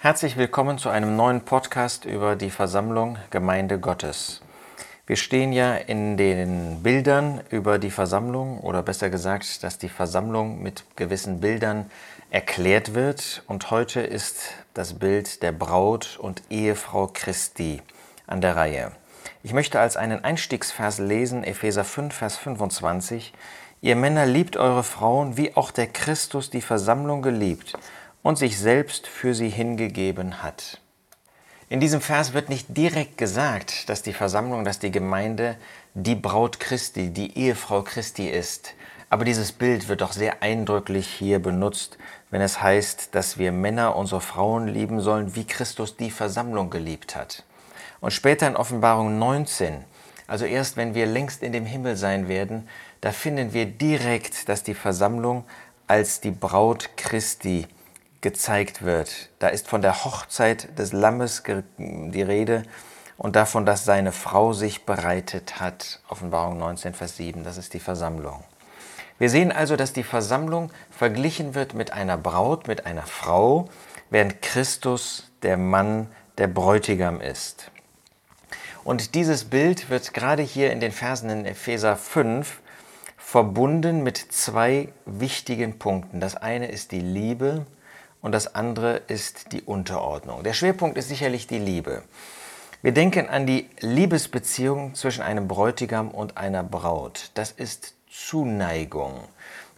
Herzlich willkommen zu einem neuen Podcast über die Versammlung Gemeinde Gottes. Wir stehen ja in den Bildern über die Versammlung oder besser gesagt, dass die Versammlung mit gewissen Bildern erklärt wird und heute ist das Bild der Braut und Ehefrau Christi an der Reihe. Ich möchte als einen Einstiegsvers lesen Epheser 5 Vers 25 Ihr Männer liebt eure Frauen, wie auch der Christus die Versammlung geliebt und sich selbst für sie hingegeben hat. In diesem Vers wird nicht direkt gesagt, dass die Versammlung, dass die Gemeinde die Braut Christi, die Ehefrau Christi ist. Aber dieses Bild wird doch sehr eindrücklich hier benutzt, wenn es heißt, dass wir Männer unsere Frauen lieben sollen, wie Christus die Versammlung geliebt hat. Und später in Offenbarung 19, also erst wenn wir längst in dem Himmel sein werden, da finden wir direkt, dass die Versammlung als die Braut Christi gezeigt wird. Da ist von der Hochzeit des Lammes die Rede und davon, dass seine Frau sich bereitet hat. Offenbarung 19, Vers 7, das ist die Versammlung. Wir sehen also, dass die Versammlung verglichen wird mit einer Braut, mit einer Frau, während Christus der Mann, der Bräutigam ist. Und dieses Bild wird gerade hier in den Versen in Epheser 5 verbunden mit zwei wichtigen Punkten. Das eine ist die Liebe und das andere ist die Unterordnung. Der Schwerpunkt ist sicherlich die Liebe. Wir denken an die Liebesbeziehung zwischen einem Bräutigam und einer Braut. Das ist Zuneigung.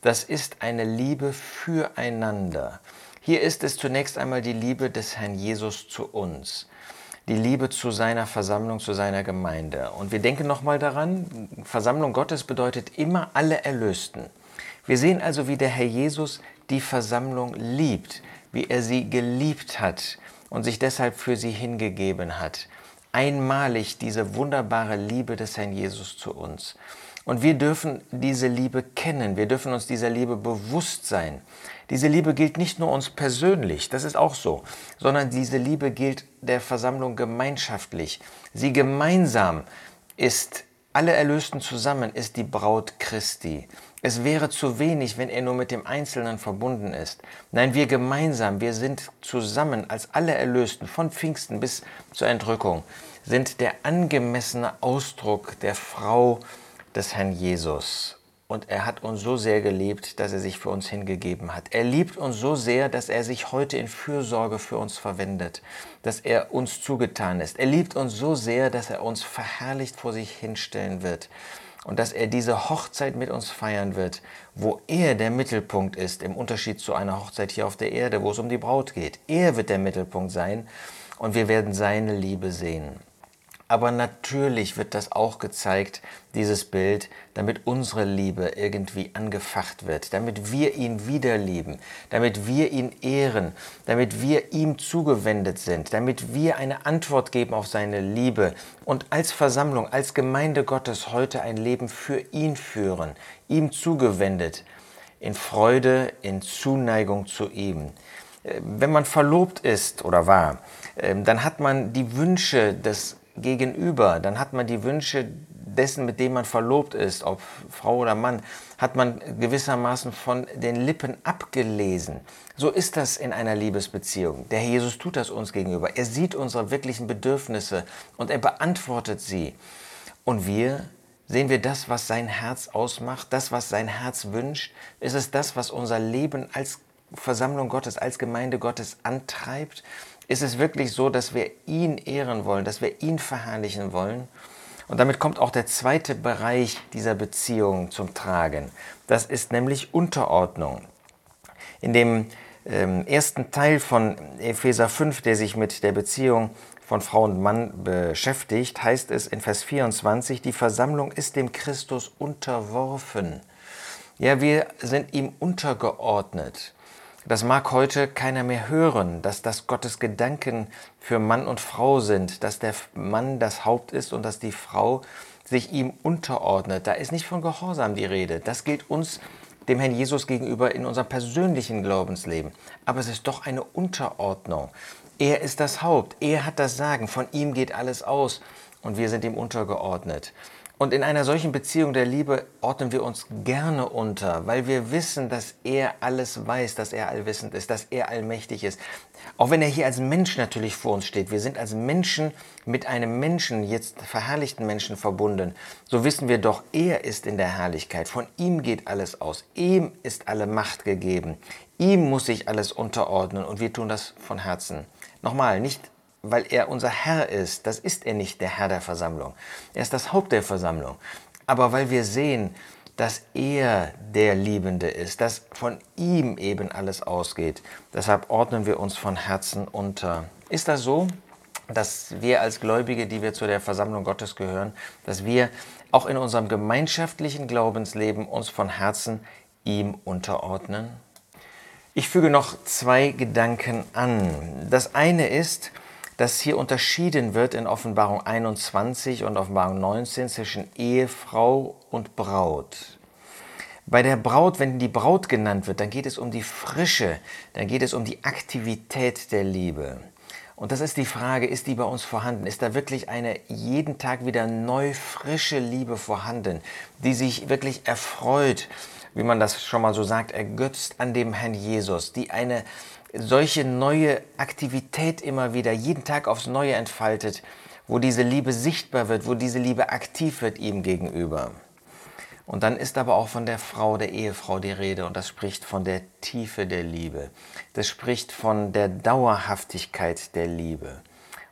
Das ist eine Liebe füreinander. Hier ist es zunächst einmal die Liebe des Herrn Jesus zu uns, die Liebe zu seiner Versammlung, zu seiner Gemeinde. Und wir denken nochmal daran, Versammlung Gottes bedeutet immer alle Erlösten. Wir sehen also, wie der Herr Jesus die Versammlung liebt, wie er sie geliebt hat und sich deshalb für sie hingegeben hat. Einmalig diese wunderbare Liebe des Herrn Jesus zu uns. Und wir dürfen diese Liebe kennen, wir dürfen uns dieser Liebe bewusst sein. Diese Liebe gilt nicht nur uns persönlich, das ist auch so, sondern diese Liebe gilt der Versammlung gemeinschaftlich. Sie gemeinsam ist, alle Erlösten zusammen, ist die Braut Christi. Es wäre zu wenig, wenn er nur mit dem Einzelnen verbunden ist. Nein, wir gemeinsam, wir sind zusammen als alle Erlösten von Pfingsten bis zur Entrückung, sind der angemessene Ausdruck der Frau des Herrn Jesus. Und er hat uns so sehr geliebt, dass er sich für uns hingegeben hat. Er liebt uns so sehr, dass er sich heute in Fürsorge für uns verwendet, dass er uns zugetan ist. Er liebt uns so sehr, dass er uns verherrlicht vor sich hinstellen wird und dass er diese Hochzeit mit uns feiern wird, wo er der Mittelpunkt ist, im Unterschied zu einer Hochzeit hier auf der Erde, wo es um die Braut geht. Er wird der Mittelpunkt sein und wir werden seine Liebe sehen. Aber natürlich wird das auch gezeigt, dieses Bild, damit unsere Liebe irgendwie angefacht wird, damit wir ihn wieder lieben, damit wir ihn ehren, damit wir ihm zugewendet sind, damit wir eine Antwort geben auf seine Liebe und als Versammlung, als Gemeinde Gottes heute ein Leben für ihn führen, ihm zugewendet, in Freude, in Zuneigung zu ihm. Äh, wenn man verlobt ist oder war, äh, dann hat man die Wünsche des Gegenüber, dann hat man die Wünsche dessen, mit dem man verlobt ist, ob Frau oder Mann, hat man gewissermaßen von den Lippen abgelesen. So ist das in einer Liebesbeziehung. Der Herr Jesus tut das uns gegenüber. Er sieht unsere wirklichen Bedürfnisse und er beantwortet sie. Und wir sehen wir das, was sein Herz ausmacht, das, was sein Herz wünscht? Ist es das, was unser Leben als Versammlung Gottes, als Gemeinde Gottes antreibt? Ist es wirklich so, dass wir ihn ehren wollen, dass wir ihn verherrlichen wollen. Und damit kommt auch der zweite Bereich dieser Beziehung zum Tragen. Das ist nämlich Unterordnung. In dem ähm, ersten Teil von Epheser 5, der sich mit der Beziehung von Frau und Mann beschäftigt, heißt es in Vers 24, die Versammlung ist dem Christus unterworfen. Ja, wir sind ihm untergeordnet. Das mag heute keiner mehr hören, dass das Gottes Gedanken für Mann und Frau sind, dass der Mann das Haupt ist und dass die Frau sich ihm unterordnet. Da ist nicht von Gehorsam die Rede. Das gilt uns, dem Herrn Jesus gegenüber, in unserem persönlichen Glaubensleben. Aber es ist doch eine Unterordnung. Er ist das Haupt, er hat das Sagen, von ihm geht alles aus und wir sind ihm untergeordnet. Und in einer solchen Beziehung der Liebe ordnen wir uns gerne unter, weil wir wissen, dass er alles weiß, dass er allwissend ist, dass er allmächtig ist. Auch wenn er hier als Mensch natürlich vor uns steht. Wir sind als Menschen mit einem Menschen, jetzt verherrlichten Menschen verbunden. So wissen wir doch, er ist in der Herrlichkeit. Von ihm geht alles aus. Ihm ist alle Macht gegeben. Ihm muss sich alles unterordnen und wir tun das von Herzen. Nochmal, nicht weil er unser Herr ist. Das ist er nicht, der Herr der Versammlung. Er ist das Haupt der Versammlung. Aber weil wir sehen, dass er der Liebende ist, dass von ihm eben alles ausgeht. Deshalb ordnen wir uns von Herzen unter. Ist das so, dass wir als Gläubige, die wir zu der Versammlung Gottes gehören, dass wir auch in unserem gemeinschaftlichen Glaubensleben uns von Herzen ihm unterordnen? Ich füge noch zwei Gedanken an. Das eine ist, dass hier unterschieden wird in Offenbarung 21 und Offenbarung 19 zwischen Ehefrau und Braut. Bei der Braut, wenn die Braut genannt wird, dann geht es um die Frische, dann geht es um die Aktivität der Liebe. Und das ist die Frage, ist die bei uns vorhanden? Ist da wirklich eine jeden Tag wieder neu frische Liebe vorhanden, die sich wirklich erfreut, wie man das schon mal so sagt, ergötzt an dem Herrn Jesus, die eine solche neue Aktivität immer wieder, jeden Tag aufs Neue entfaltet, wo diese Liebe sichtbar wird, wo diese Liebe aktiv wird ihm gegenüber. Und dann ist aber auch von der Frau, der Ehefrau die Rede und das spricht von der Tiefe der Liebe. Das spricht von der Dauerhaftigkeit der Liebe.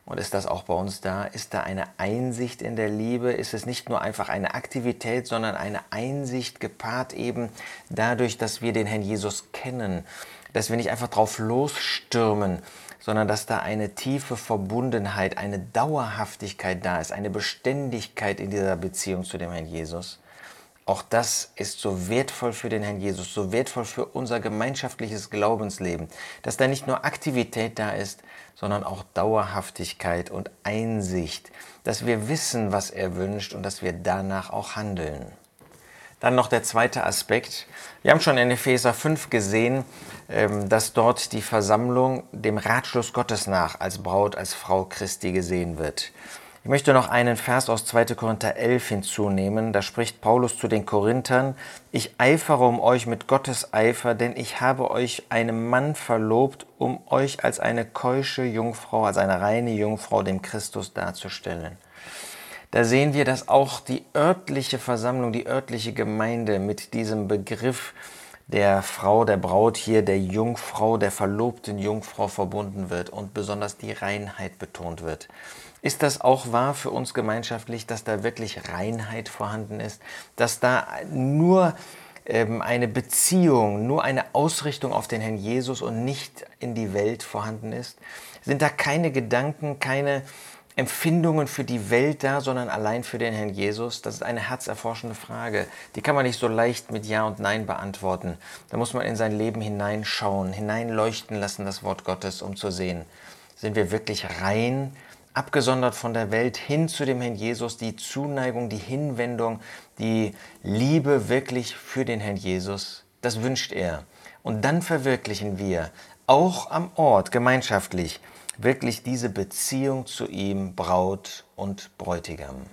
Und ist das auch bei uns da? Ist da eine Einsicht in der Liebe? Ist es nicht nur einfach eine Aktivität, sondern eine Einsicht gepaart eben dadurch, dass wir den Herrn Jesus kennen dass wir nicht einfach drauf losstürmen, sondern dass da eine tiefe Verbundenheit, eine Dauerhaftigkeit da ist, eine Beständigkeit in dieser Beziehung zu dem Herrn Jesus. Auch das ist so wertvoll für den Herrn Jesus, so wertvoll für unser gemeinschaftliches Glaubensleben, dass da nicht nur Aktivität da ist, sondern auch Dauerhaftigkeit und Einsicht, dass wir wissen, was er wünscht und dass wir danach auch handeln. Dann noch der zweite Aspekt. Wir haben schon in Epheser 5 gesehen, ähm, dass dort die Versammlung dem Ratschluss Gottes nach als Braut, als Frau Christi gesehen wird. Ich möchte noch einen Vers aus 2. Korinther 11 hinzunehmen. Da spricht Paulus zu den Korinthern, ich eifere um euch mit Gottes Eifer, denn ich habe euch einem Mann verlobt, um euch als eine keusche Jungfrau, als eine reine Jungfrau dem Christus darzustellen da sehen wir, dass auch die örtliche Versammlung, die örtliche Gemeinde mit diesem Begriff der Frau, der Braut hier, der Jungfrau, der verlobten Jungfrau verbunden wird und besonders die Reinheit betont wird. Ist das auch wahr für uns gemeinschaftlich, dass da wirklich Reinheit vorhanden ist, dass da nur ähm, eine Beziehung, nur eine Ausrichtung auf den Herrn Jesus und nicht in die Welt vorhanden ist? Sind da keine Gedanken, keine Empfindungen für die Welt da, sondern allein für den Herrn Jesus? Das ist eine herzerforschende Frage. Die kann man nicht so leicht mit Ja und Nein beantworten. Da muss man in sein Leben hineinschauen, hineinleuchten lassen, das Wort Gottes, um zu sehen, sind wir wirklich rein, abgesondert von der Welt, hin zu dem Herrn Jesus, die Zuneigung, die Hinwendung, die Liebe wirklich für den Herrn Jesus. Das wünscht er. Und dann verwirklichen wir, auch am Ort, gemeinschaftlich, wirklich diese Beziehung zu ihm, Braut und Bräutigam.